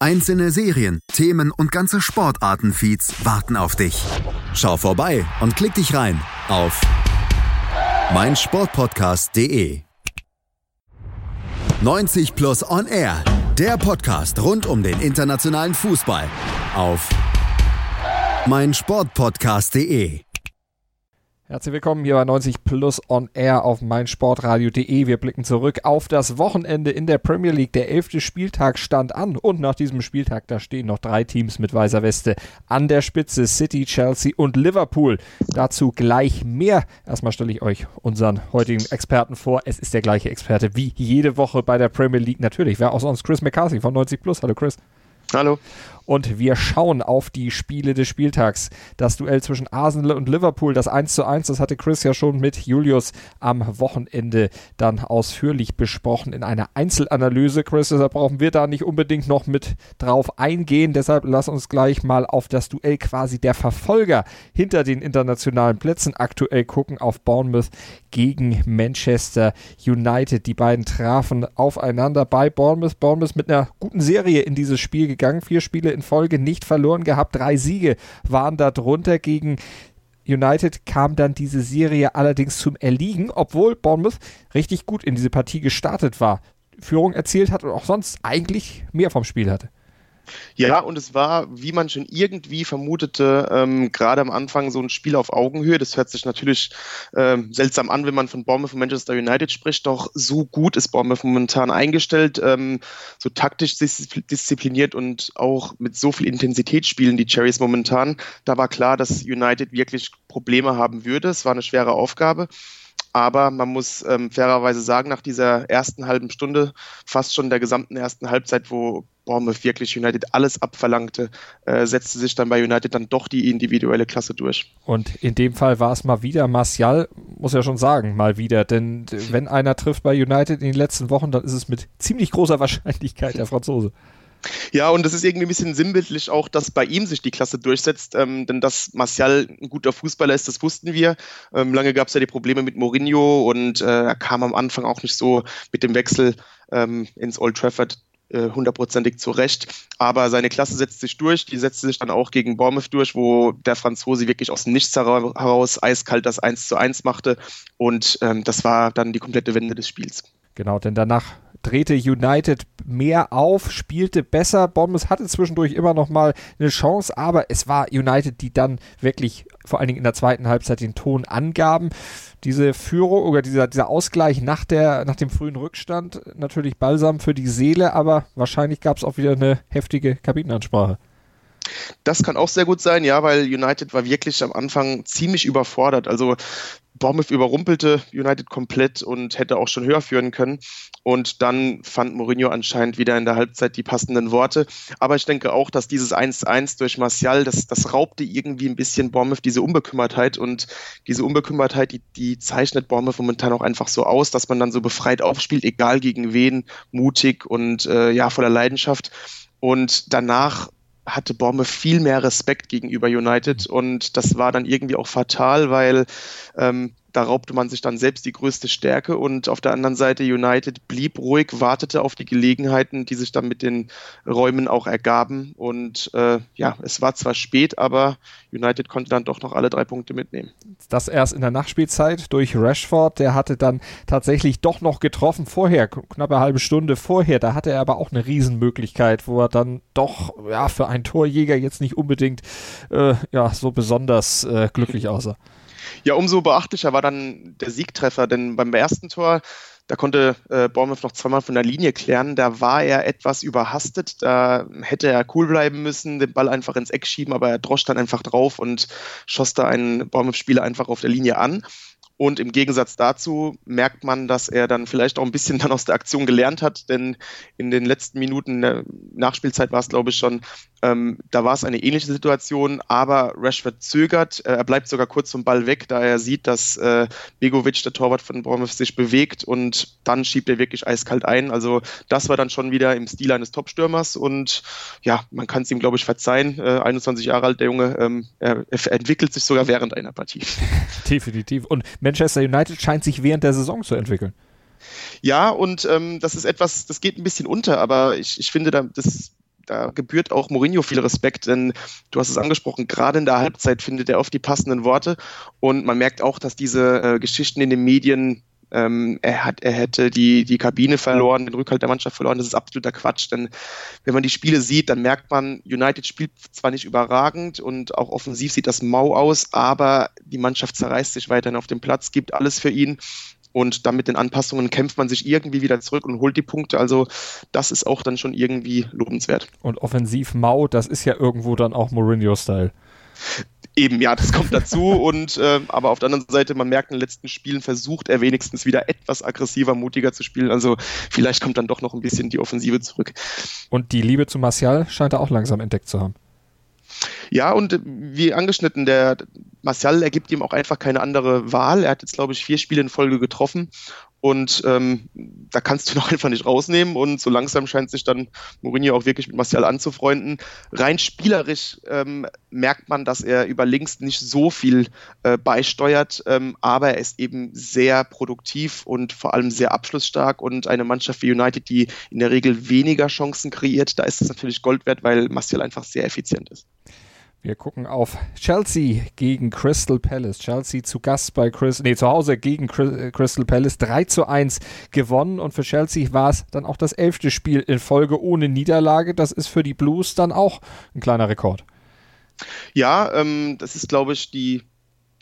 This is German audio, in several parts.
Einzelne Serien, Themen und ganze Sportartenfeeds warten auf dich. Schau vorbei und klick dich rein auf meinsportpodcast.de. 90 Plus On Air, der Podcast rund um den internationalen Fußball auf meinsportpodcast.de. Herzlich willkommen hier bei 90 Plus on Air auf meinsportradio.de. Wir blicken zurück auf das Wochenende in der Premier League. Der elfte Spieltag stand an und nach diesem Spieltag, da stehen noch drei Teams mit weißer Weste an der Spitze. City, Chelsea und Liverpool. Dazu gleich mehr. Erstmal stelle ich euch unseren heutigen Experten vor. Es ist der gleiche Experte wie jede Woche bei der Premier League. Natürlich, wer auch sonst? Chris McCarthy von 90 Plus. Hallo Chris. Hallo. Und wir schauen auf die Spiele des Spieltags. Das Duell zwischen Arsenal und Liverpool, das 1 zu 1, das hatte Chris ja schon mit Julius am Wochenende dann ausführlich besprochen in einer Einzelanalyse. Chris, deshalb brauchen wir da nicht unbedingt noch mit drauf eingehen. Deshalb lass uns gleich mal auf das Duell quasi der Verfolger hinter den internationalen Plätzen aktuell gucken auf Bournemouth gegen Manchester United. Die beiden trafen aufeinander bei Bournemouth. Bournemouth mit einer guten Serie in dieses Spiel gegangen. Vier Spiele in Folge nicht verloren gehabt. Drei Siege waren da drunter gegen United kam dann diese Serie allerdings zum Erliegen, obwohl Bournemouth richtig gut in diese Partie gestartet war. Führung erzielt hat und auch sonst eigentlich mehr vom Spiel hatte. Ja, und es war, wie man schon irgendwie vermutete, ähm, gerade am Anfang so ein Spiel auf Augenhöhe. Das hört sich natürlich ähm, seltsam an, wenn man von Bournemouth und Manchester United spricht. Doch so gut ist Bournemouth momentan eingestellt, ähm, so taktisch diszipliniert und auch mit so viel Intensität spielen die Cherries momentan. Da war klar, dass United wirklich Probleme haben würde. Es war eine schwere Aufgabe. Aber man muss ähm, fairerweise sagen, nach dieser ersten halben Stunde, fast schon der gesamten ersten Halbzeit, wo Bournemouth wirklich United alles abverlangte, äh, setzte sich dann bei United dann doch die individuelle Klasse durch. Und in dem Fall war es mal wieder Martial, muss ja schon sagen, mal wieder. Denn wenn einer trifft bei United in den letzten Wochen, dann ist es mit ziemlich großer Wahrscheinlichkeit der Franzose. Ja, und es ist irgendwie ein bisschen sinnbildlich auch, dass bei ihm sich die Klasse durchsetzt, ähm, denn dass Martial ein guter Fußballer ist, das wussten wir. Ähm, lange gab es ja die Probleme mit Mourinho und äh, er kam am Anfang auch nicht so mit dem Wechsel ähm, ins Old Trafford hundertprozentig zurecht. Aber seine Klasse setzt sich durch. Die setzt sich dann auch gegen Bournemouth durch, wo der Franzose wirklich aus dem Nichts heraus eiskalt das 1 zu 1 machte. Und ähm, das war dann die komplette Wende des Spiels. Genau, denn danach drehte United mehr auf, spielte besser. Bournemouth hatte zwischendurch immer noch mal eine Chance, aber es war United, die dann wirklich vor allen Dingen in der zweiten Halbzeit den Ton angaben. Diese Führung oder dieser, dieser Ausgleich nach, der, nach dem frühen Rückstand, natürlich balsam für die Seele, aber wahrscheinlich gab es auch wieder eine heftige Kabinenansprache. Das kann auch sehr gut sein, ja, weil United war wirklich am Anfang ziemlich überfordert. Also Bournemouth überrumpelte United komplett und hätte auch schon höher führen können. Und dann fand Mourinho anscheinend wieder in der Halbzeit die passenden Worte. Aber ich denke auch, dass dieses 1-1 durch Martial, das, das raubte irgendwie ein bisschen Bournemouth diese Unbekümmertheit. Und diese Unbekümmertheit, die, die zeichnet Bournemouth momentan auch einfach so aus, dass man dann so befreit aufspielt, egal gegen wen, mutig und äh, ja, voller Leidenschaft. Und danach hatte Bournemouth viel mehr Respekt gegenüber United und das war dann irgendwie auch fatal, weil ähm, da raubte man sich dann selbst die größte Stärke und auf der anderen Seite United blieb ruhig, wartete auf die Gelegenheiten, die sich dann mit den Räumen auch ergaben und äh, ja, es war zwar spät, aber United konnte dann doch noch alle drei Punkte mitnehmen. Das erst in der Nachspielzeit durch Rashford, der hatte dann tatsächlich doch noch getroffen vorher, knapp eine halbe Stunde vorher, da hatte er aber auch eine Riesenmöglichkeit, wo er dann doch ja für einen Torjäger jetzt nicht unbedingt äh, ja so besonders äh, glücklich aussah. Ja, umso beachtlicher war dann der Siegtreffer, denn beim ersten Tor, da konnte äh, Bournemouth noch zweimal von der Linie klären. Da war er etwas überhastet. Da hätte er cool bleiben müssen, den Ball einfach ins Eck schieben, aber er drosch dann einfach drauf und schoss da einen Bournemouth-Spieler einfach auf der Linie an. Und im Gegensatz dazu merkt man, dass er dann vielleicht auch ein bisschen dann aus der Aktion gelernt hat, denn in den letzten Minuten der Nachspielzeit war es, glaube ich, schon, Ähm, da war es eine ähnliche Situation, aber Rashford zögert. Äh, er bleibt sogar kurz vom Ball weg, da er sieht, dass äh, Begovic, der Torwart von Bournemouth, sich bewegt und dann schiebt er wirklich eiskalt ein. Also das war dann schon wieder im Stil eines Topstürmers und ja, man kann es ihm, glaube ich, verzeihen. Äh, 21 Jahre alt, der Junge, ähm, er, er entwickelt sich sogar während einer Partie. Definitiv. Und Manchester United scheint sich während der Saison zu entwickeln. Ja, und ähm, das ist etwas, das geht ein bisschen unter, aber ich, ich finde, da, das, da gebührt auch Mourinho viel Respekt, denn du hast es angesprochen, gerade in der Halbzeit findet er oft die passenden Worte und man merkt auch, dass diese äh, Geschichten in den Medien ähm, er, hat, er hätte die, die Kabine verloren, den Rückhalt der Mannschaft verloren. Das ist absoluter Quatsch, denn wenn man die Spiele sieht, dann merkt man, United spielt zwar nicht überragend und auch offensiv sieht das mau aus, aber die Mannschaft zerreißt sich weiterhin auf dem Platz, gibt alles für ihn und dann mit den Anpassungen kämpft man sich irgendwie wieder zurück und holt die Punkte. Also das ist auch dann schon irgendwie lobenswert. Und offensiv mau, das ist ja irgendwo dann auch Mourinho-Style. Eben, ja, das kommt dazu. und äh, aber auf der anderen Seite, man merkt in den letzten Spielen versucht er wenigstens wieder etwas aggressiver, mutiger zu spielen. Also vielleicht kommt dann doch noch ein bisschen die Offensive zurück. Und die Liebe zu Martial scheint er auch langsam entdeckt zu haben. Ja, und wie angeschnitten, der Martial ergibt ihm auch einfach keine andere Wahl. Er hat jetzt, glaube ich, vier Spiele in Folge getroffen und ähm, da kannst du noch einfach nicht rausnehmen. Und so langsam scheint sich dann Mourinho auch wirklich mit Martial anzufreunden. Rein spielerisch ähm, merkt man, dass er über links nicht so viel äh, beisteuert, ähm, aber er ist eben sehr produktiv und vor allem sehr abschlussstark. Und eine Mannschaft wie United, die in der Regel weniger Chancen kreiert, da ist es natürlich Gold wert, weil Martial einfach sehr effizient ist. Wir gucken auf Chelsea gegen Crystal Palace. Chelsea zu Gast bei Chris, nee, zu Hause gegen Crystal Palace 3 zu 1 gewonnen und für Chelsea war es dann auch das elfte Spiel in Folge ohne Niederlage. Das ist für die Blues dann auch ein kleiner Rekord. Ja, ähm, das ist, glaube ich, die,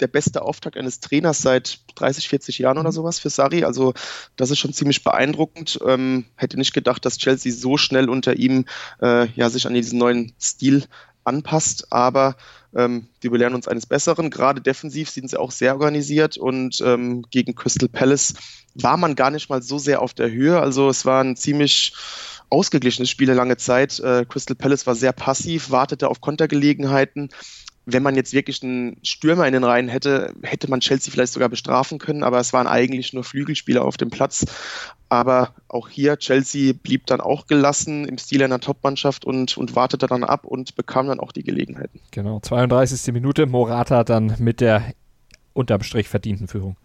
der beste Auftakt eines Trainers seit 30, 40 Jahren oder mhm. sowas für Sari. Also das ist schon ziemlich beeindruckend. Ähm, hätte nicht gedacht, dass Chelsea so schnell unter ihm äh, ja, sich an diesen neuen Stil anpasst, aber ähm, die belehren uns eines Besseren. Gerade defensiv sind sie auch sehr organisiert und ähm, gegen Crystal Palace war man gar nicht mal so sehr auf der Höhe. Also es war ein ziemlich ausgeglichenes Spiel lange Zeit. Äh, Crystal Palace war sehr passiv, wartete auf Kontergelegenheiten, wenn man jetzt wirklich einen Stürmer in den Reihen hätte, hätte man Chelsea vielleicht sogar bestrafen können, aber es waren eigentlich nur Flügelspieler auf dem Platz. Aber auch hier, Chelsea blieb dann auch gelassen im Stil einer Topmannschaft und, und wartete dann ab und bekam dann auch die Gelegenheiten. Genau, 32. Minute, Morata dann mit der unterm Strich verdienten Führung.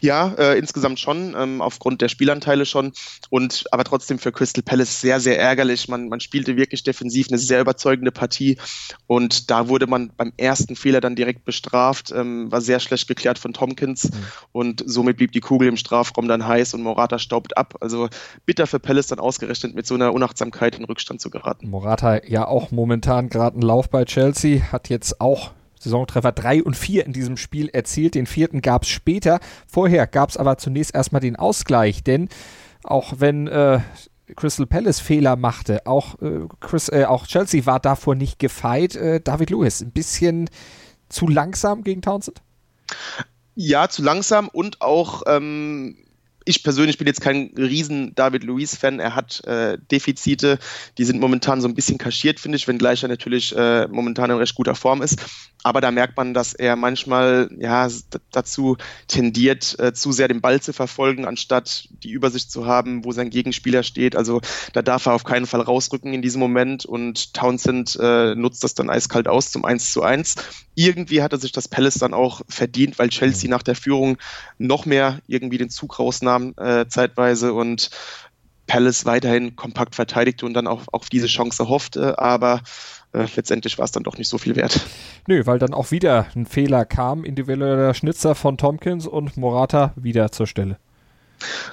Ja, äh, insgesamt schon, ähm, aufgrund der Spielanteile schon. Und aber trotzdem für Crystal Palace sehr, sehr ärgerlich. Man, man spielte wirklich defensiv eine sehr überzeugende Partie. Und da wurde man beim ersten Fehler dann direkt bestraft. Ähm, war sehr schlecht geklärt von Tompkins. Mhm. Und somit blieb die Kugel im Strafraum dann heiß und Morata staubt ab. Also bitter für Palace dann ausgerechnet mit so einer Unachtsamkeit in Rückstand zu geraten. Morata ja auch momentan gerade einen Lauf bei Chelsea, hat jetzt auch Saisontreffer 3 und 4 in diesem Spiel erzielt. Den vierten gab es später. Vorher gab es aber zunächst erstmal den Ausgleich, denn auch wenn äh, Crystal Palace Fehler machte, auch, äh, Chris, äh, auch Chelsea war davor nicht gefeit. Äh, David Lewis, ein bisschen zu langsam gegen Townsend? Ja, zu langsam und auch ähm, ich persönlich bin jetzt kein riesen David Luiz-Fan. Er hat äh, Defizite, die sind momentan so ein bisschen kaschiert, finde ich, wenngleich er natürlich äh, momentan in recht guter Form ist. Aber da merkt man, dass er manchmal ja dazu tendiert, äh, zu sehr den Ball zu verfolgen, anstatt die Übersicht zu haben, wo sein Gegenspieler steht. Also da darf er auf keinen Fall rausrücken in diesem Moment und Townsend äh, nutzt das dann eiskalt aus zum 1 zu 1. Irgendwie hat er sich das Palace dann auch verdient, weil Chelsea mhm. nach der Führung noch mehr irgendwie den Zug rausnahm äh, zeitweise und Palace weiterhin kompakt verteidigte und dann auch auf diese Chance hoffte. Aber äh, letztendlich war es dann doch nicht so viel wert. Nö, weil dann auch wieder ein Fehler kam, individueller Schnitzer von Tompkins und Morata wieder zur Stelle.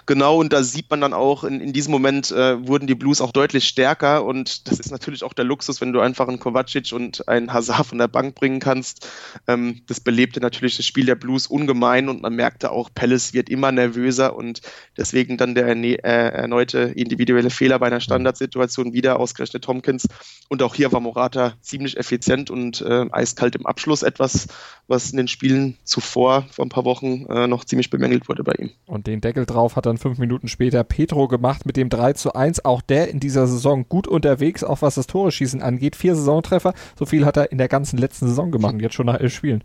Genau, und da sieht man dann auch, in, in diesem Moment äh, wurden die Blues auch deutlich stärker und das ist natürlich auch der Luxus, wenn du einfach einen Kovacic und einen Hazard von der Bank bringen kannst. Ähm, das belebte natürlich das Spiel der Blues ungemein und man merkte auch, Palace wird immer nervöser und deswegen dann der äh, erneute individuelle Fehler bei einer Standardsituation wieder ausgerechnet Tompkins. Und auch hier war Morata ziemlich effizient und äh, eiskalt im Abschluss, etwas, was in den Spielen zuvor, vor ein paar Wochen, äh, noch ziemlich bemängelt wurde bei ihm. Und den Deckel drauf hat dann fünf Minuten später Petro gemacht mit dem 3 zu 1. Auch der in dieser Saison gut unterwegs, auch was das Tore-Schießen angeht. Vier Saisontreffer, so viel hat er in der ganzen letzten Saison gemacht, jetzt schon nach elf Spielen.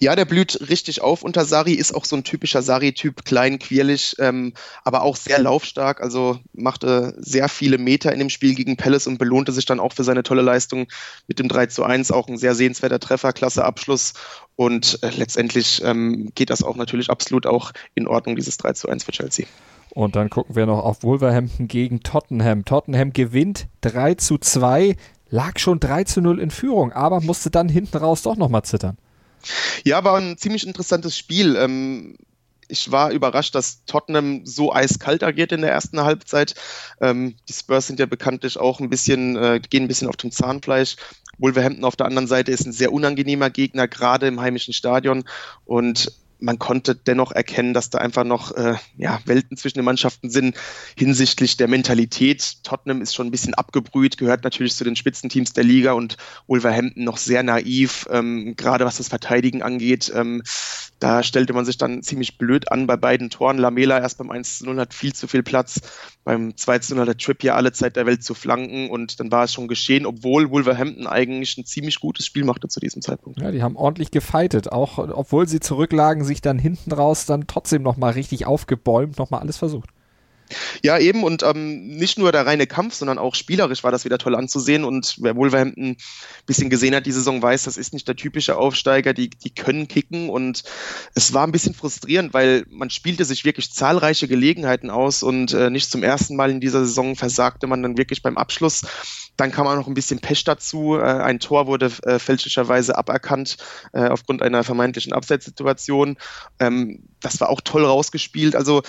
Ja, der blüht richtig auf unter Sari, ist auch so ein typischer Sari-Typ, klein, quirlig, ähm, aber auch sehr laufstark, also machte sehr viele Meter in dem Spiel gegen Palace und belohnte sich dann auch für seine tolle Leistung mit dem 3 zu 1, auch ein sehr sehenswerter Treffer, klasse Abschluss und äh, letztendlich ähm, geht das auch natürlich absolut auch in Ordnung, dieses 3 zu 1 für Chelsea. Und dann gucken wir noch auf Wolverhampton gegen Tottenham. Tottenham gewinnt 3 zu 2, lag schon 3 zu 0 in Führung, aber musste dann hinten raus doch nochmal zittern. Ja, war ein ziemlich interessantes Spiel. Ähm, ich war überrascht, dass Tottenham so eiskalt agiert in der ersten Halbzeit. Ähm, die Spurs sind ja bekanntlich auch ein bisschen, äh, gehen ein bisschen auf dem Zahnfleisch. Wolverhampton auf der anderen Seite ist ein sehr unangenehmer Gegner, gerade im heimischen Stadion. Und man konnte dennoch erkennen, dass da einfach noch äh, ja, Welten zwischen den Mannschaften sind hinsichtlich der Mentalität. Tottenham ist schon ein bisschen abgebrüht, gehört natürlich zu den Spitzenteams der Liga und Wolverhampton noch sehr naiv, ähm, gerade was das Verteidigen angeht. Ähm, da stellte man sich dann ziemlich blöd an bei beiden Toren. Lamela erst beim 1-0 hat viel zu viel Platz. Beim 2-0 hat der Trip ja alle Zeit der Welt zu flanken und dann war es schon geschehen, obwohl Wolverhampton eigentlich ein ziemlich gutes Spiel machte zu diesem Zeitpunkt. Ja, die haben ordentlich gefeitet, auch obwohl sie zurücklagen, sich dann hinten raus dann trotzdem nochmal richtig aufgebäumt, nochmal alles versucht. Ja, eben und ähm, nicht nur der reine Kampf, sondern auch spielerisch war das wieder toll anzusehen. Und wer Wolverhampton ein bisschen gesehen hat, die Saison weiß, das ist nicht der typische Aufsteiger, die, die können kicken. Und es war ein bisschen frustrierend, weil man spielte sich wirklich zahlreiche Gelegenheiten aus und äh, nicht zum ersten Mal in dieser Saison versagte man dann wirklich beim Abschluss. Dann kam auch noch ein bisschen Pech dazu. Äh, ein Tor wurde äh, fälschlicherweise aberkannt äh, aufgrund einer vermeintlichen Abseitssituation. Ähm, das war auch toll rausgespielt. Also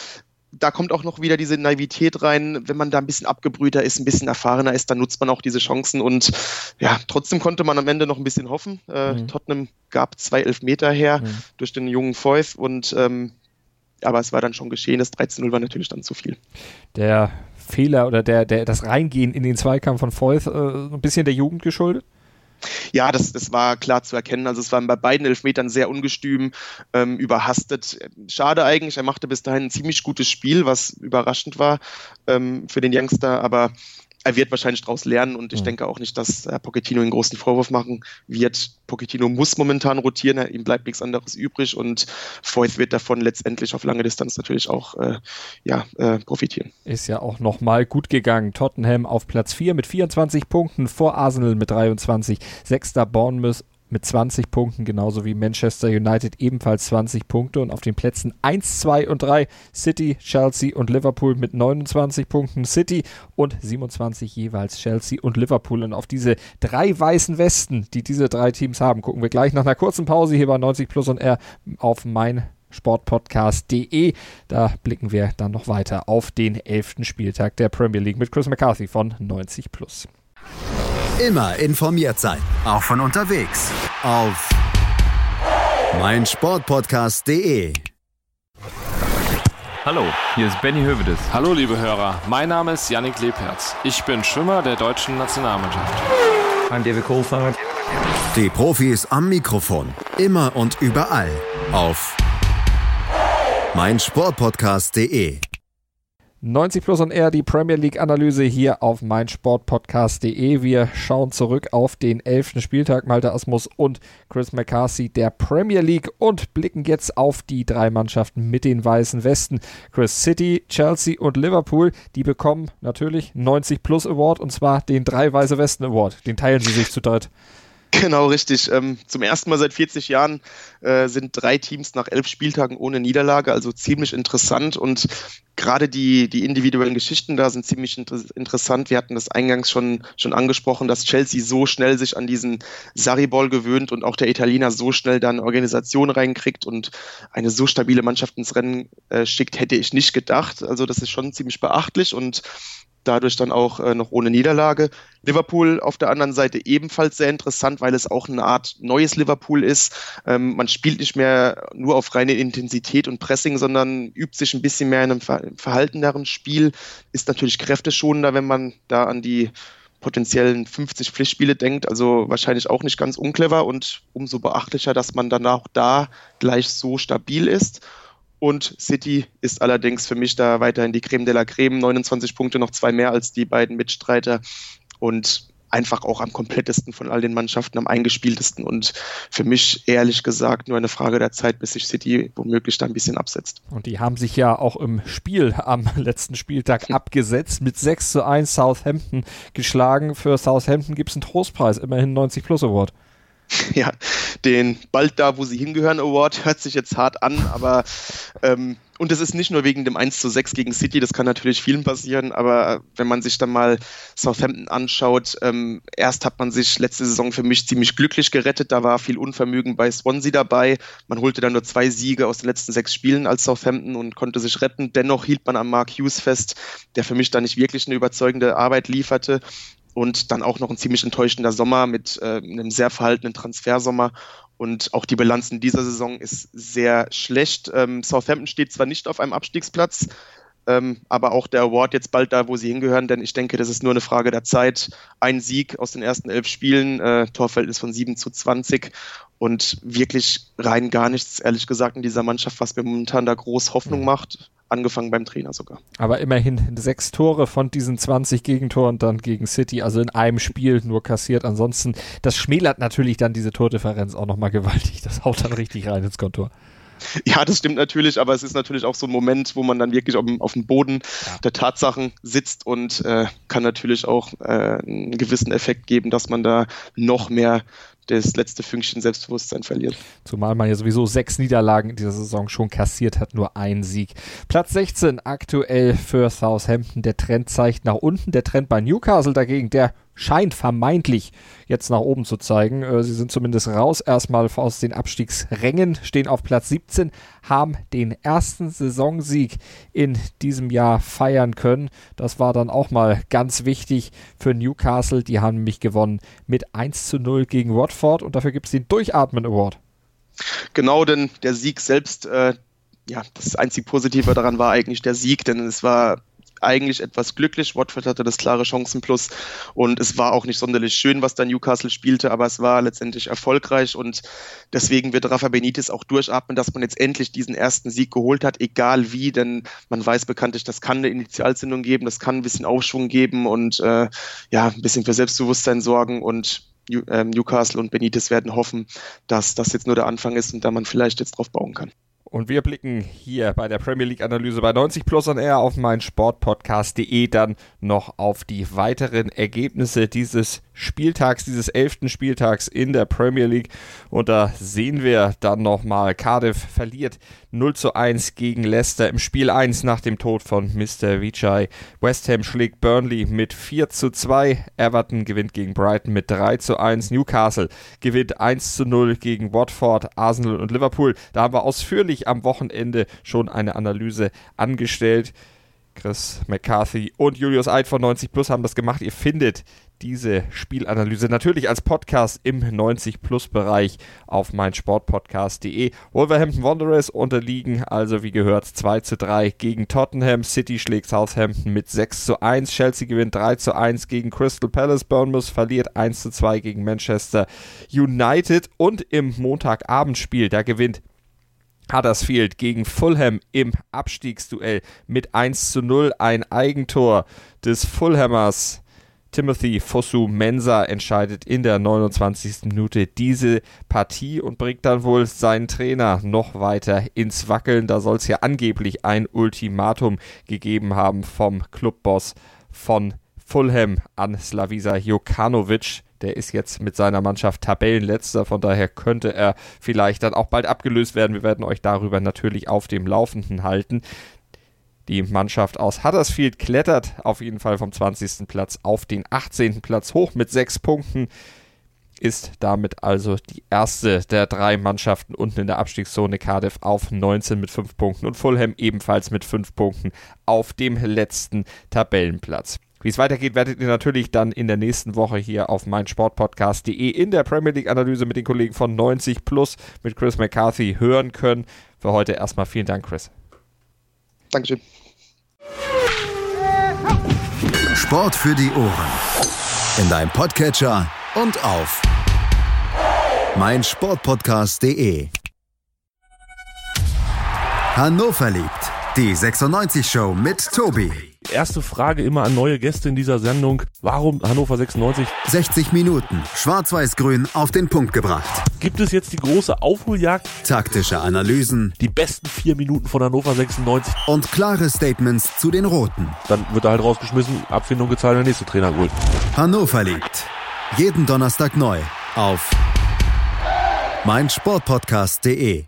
da kommt auch noch wieder diese Naivität rein. Wenn man da ein bisschen abgebrühter ist, ein bisschen erfahrener ist, dann nutzt man auch diese Chancen. Und ja, trotzdem konnte man am Ende noch ein bisschen hoffen. Äh, mhm. Tottenham gab zwei Elfmeter her mhm. durch den jungen Feuf und ähm, aber es war dann schon geschehen. Das 13-0 war natürlich dann zu viel. Der Fehler oder der, der, das Reingehen in den Zweikampf von Feuth äh, ein bisschen der Jugend geschuldet? Ja, das, das war klar zu erkennen. Also es war bei beiden Elfmetern sehr ungestüm, ähm, überhastet. Schade eigentlich, er machte bis dahin ein ziemlich gutes Spiel, was überraschend war ähm, für den Youngster, aber er wird wahrscheinlich daraus lernen und ich mhm. denke auch nicht, dass Herr Pochettino einen großen Vorwurf machen wird. Pochettino muss momentan rotieren, ihm bleibt nichts anderes übrig und Foyth wird davon letztendlich auf lange Distanz natürlich auch äh, ja, äh, profitieren. Ist ja auch nochmal gut gegangen. Tottenham auf Platz 4 mit 24 Punkten, vor Arsenal mit 23, sechster Bournemouth mit 20 Punkten, genauso wie Manchester United ebenfalls 20 Punkte und auf den Plätzen 1, 2 und 3 City, Chelsea und Liverpool mit 29 Punkten, City und 27 jeweils Chelsea und Liverpool und auf diese drei weißen Westen, die diese drei Teams haben, gucken wir gleich nach einer kurzen Pause hier bei 90 Plus und R auf mein sportpodcast.de. Da blicken wir dann noch weiter auf den elften Spieltag der Premier League mit Chris McCarthy von 90 Plus. Immer informiert sein, auch von unterwegs. Auf meinsportpodcast.de. Hallo, hier ist Benny Hövedes. Hallo, liebe Hörer. Mein Name ist Yannick Lebherz. Ich bin Schwimmer der deutschen Nationalmannschaft. I'm David Coulthard. Die Profis am Mikrofon. Immer und überall. Auf meinsportpodcast.de. 90 Plus und R, die Premier League Analyse hier auf meinsportpodcast.de. Wir schauen zurück auf den 11. Spieltag. Malte Asmus und Chris McCarthy der Premier League und blicken jetzt auf die drei Mannschaften mit den weißen Westen. Chris City, Chelsea und Liverpool, die bekommen natürlich 90 Plus Award und zwar den drei weiße Westen Award. Den teilen sie sich zu dritt. Genau, richtig. Ähm, zum ersten Mal seit 40 Jahren äh, sind drei Teams nach elf Spieltagen ohne Niederlage, also ziemlich interessant und gerade die, die individuellen Geschichten da sind ziemlich inter interessant. Wir hatten das eingangs schon, schon angesprochen, dass Chelsea so schnell sich an diesen Sarri-Ball gewöhnt und auch der Italiener so schnell dann Organisation reinkriegt und eine so stabile Mannschaft ins Rennen äh, schickt, hätte ich nicht gedacht. Also das ist schon ziemlich beachtlich und dadurch dann auch äh, noch ohne Niederlage. Liverpool auf der anderen Seite ebenfalls sehr interessant, weil es auch eine Art neues Liverpool ist. Ähm, man spielt nicht mehr nur auf reine Intensität und Pressing, sondern übt sich ein bisschen mehr in einem ver verhalteneren Spiel. Ist natürlich kräfteschonender, wenn man da an die potenziellen 50 Pflichtspiele denkt, also wahrscheinlich auch nicht ganz unclever und umso beachtlicher, dass man dann auch da gleich so stabil ist. Und City ist allerdings für mich da weiterhin die Creme de la Creme. 29 Punkte, noch zwei mehr als die beiden Mitstreiter. Und einfach auch am komplettesten von all den Mannschaften, am eingespieltesten und für mich ehrlich gesagt nur eine Frage der Zeit, bis sich City womöglich da ein bisschen absetzt. Und die haben sich ja auch im Spiel am letzten Spieltag abgesetzt, mit 6 zu 1 Southampton geschlagen. Für Southampton gibt es einen Trostpreis, immerhin 90 Plus Award. Ja, den bald da, wo sie hingehören Award hört sich jetzt hart an, aber ähm, und es ist nicht nur wegen dem 1 zu 6 gegen City, das kann natürlich vielen passieren, aber wenn man sich dann mal Southampton anschaut, ähm, erst hat man sich letzte Saison für mich ziemlich glücklich gerettet, da war viel Unvermögen bei Swansea dabei, man holte dann nur zwei Siege aus den letzten sechs Spielen als Southampton und konnte sich retten, dennoch hielt man an Mark Hughes fest, der für mich da nicht wirklich eine überzeugende Arbeit lieferte und dann auch noch ein ziemlich enttäuschender Sommer mit äh, einem sehr verhaltenen Transfersommer und auch die Bilanz in dieser Saison ist sehr schlecht. Ähm, Southampton steht zwar nicht auf einem Abstiegsplatz, ähm, aber auch der Award jetzt bald da, wo sie hingehören, denn ich denke, das ist nur eine Frage der Zeit. Ein Sieg aus den ersten elf Spielen, äh, Torverhältnis von 7 zu 20 und wirklich rein gar nichts, ehrlich gesagt, in dieser Mannschaft, was mir momentan da groß Hoffnung mhm. macht angefangen beim Trainer sogar. Aber immerhin sechs Tore von diesen 20 Gegentoren dann gegen City, also in einem Spiel nur kassiert. Ansonsten, das schmälert natürlich dann diese Tordifferenz auch nochmal gewaltig. Das haut dann richtig rein ins Kontor. Ja, das stimmt natürlich, aber es ist natürlich auch so ein Moment, wo man dann wirklich auf, auf dem Boden ja. der Tatsachen sitzt und äh, kann natürlich auch äh, einen gewissen Effekt geben, dass man da noch mehr das letzte Fünkchen Selbstbewusstsein verliert. Zumal man ja sowieso sechs Niederlagen in dieser Saison schon kassiert hat, nur ein Sieg. Platz 16 aktuell für Southampton. Der Trend zeigt nach unten. Der Trend bei Newcastle dagegen, der scheint vermeintlich jetzt nach oben zu zeigen. Äh, sie sind zumindest raus erstmal aus den Abstiegsrängen, stehen auf Platz 17, haben den ersten Saisonsieg in diesem Jahr feiern können. Das war dann auch mal ganz wichtig für Newcastle. Die haben nämlich gewonnen mit 1 zu 0 gegen Watford und dafür gibt es den Durchatmen Award. Genau, denn der Sieg selbst, äh, ja, das einzig Positive daran war eigentlich der Sieg, denn es war eigentlich etwas glücklich. Watford hatte das klare Chancenplus und es war auch nicht sonderlich schön, was da Newcastle spielte, aber es war letztendlich erfolgreich und deswegen wird Rafa Benitez auch durchatmen, dass man jetzt endlich diesen ersten Sieg geholt hat, egal wie, denn man weiß bekanntlich, das kann eine Initialzündung geben, das kann ein bisschen Aufschwung geben und äh, ja, ein bisschen für Selbstbewusstsein sorgen und ähm, Newcastle und Benitez werden hoffen, dass das jetzt nur der Anfang ist und da man vielleicht jetzt drauf bauen kann. Und wir blicken hier bei der Premier League Analyse bei 90 Plus on Air auf mein Sportpodcast.de dann noch auf die weiteren Ergebnisse dieses Spieltags, dieses elften Spieltags in der Premier League. Und da sehen wir dann nochmal, Cardiff verliert 0 zu 1 gegen Leicester im Spiel 1 nach dem Tod von Mr. Vichai. West Ham schlägt Burnley mit 4 zu 2. Everton gewinnt gegen Brighton mit 3 zu 1. Newcastle gewinnt 1 zu 0 gegen Watford, Arsenal und Liverpool. Da haben wir ausführlich am Wochenende schon eine Analyse angestellt. Chris McCarthy und Julius Eid von 90 Plus haben das gemacht. Ihr findet diese Spielanalyse natürlich als Podcast im 90-Plus-Bereich auf meinsportpodcast.de. Wolverhampton Wanderers unterliegen also wie gehört 2 zu 3 gegen Tottenham. City schlägt Southampton mit 6 zu 1. Chelsea gewinnt 3 zu 1 gegen Crystal Palace. Bournemouth verliert 1 zu 2 gegen Manchester United. Und im Montagabendspiel, da gewinnt Huddersfield gegen Fulham im Abstiegsduell mit 1 zu 0. Ein Eigentor des Fulhammers Timothy Fosu Mensa entscheidet in der 29. Minute diese Partie und bringt dann wohl seinen Trainer noch weiter ins Wackeln. Da soll es ja angeblich ein Ultimatum gegeben haben vom Clubboss von Fulham an Slavisa Jokanovic. Der ist jetzt mit seiner Mannschaft Tabellenletzter, von daher könnte er vielleicht dann auch bald abgelöst werden. Wir werden euch darüber natürlich auf dem Laufenden halten. Die Mannschaft aus Huddersfield klettert auf jeden Fall vom 20. Platz auf den 18. Platz hoch mit sechs Punkten. Ist damit also die erste der drei Mannschaften unten in der Abstiegszone Cardiff auf 19 mit 5 Punkten und Fulham ebenfalls mit 5 Punkten auf dem letzten Tabellenplatz. Wie es weitergeht, werdet ihr natürlich dann in der nächsten Woche hier auf meinsportpodcast.de in der Premier League Analyse mit den Kollegen von 90 Plus mit Chris McCarthy hören können. Für heute erstmal vielen Dank, Chris. Dankeschön. Sport für die Ohren. In deinem Podcatcher und auf meinsportpodcast.de. Hannover liebt. Die 96 Show mit Tobi. Erste Frage immer an neue Gäste in dieser Sendung. Warum Hannover 96? 60 Minuten. Schwarz-Weiß-Grün auf den Punkt gebracht. Gibt es jetzt die große Aufholjagd? Taktische Analysen Die besten vier Minuten von Hannover 96? und klare Statements zu den Roten. Dann wird er halt rausgeschmissen, Abfindung gezahlt der nächste Trainer geholt. Hannover liebt. Jeden Donnerstag neu auf meinsportpodcast.de.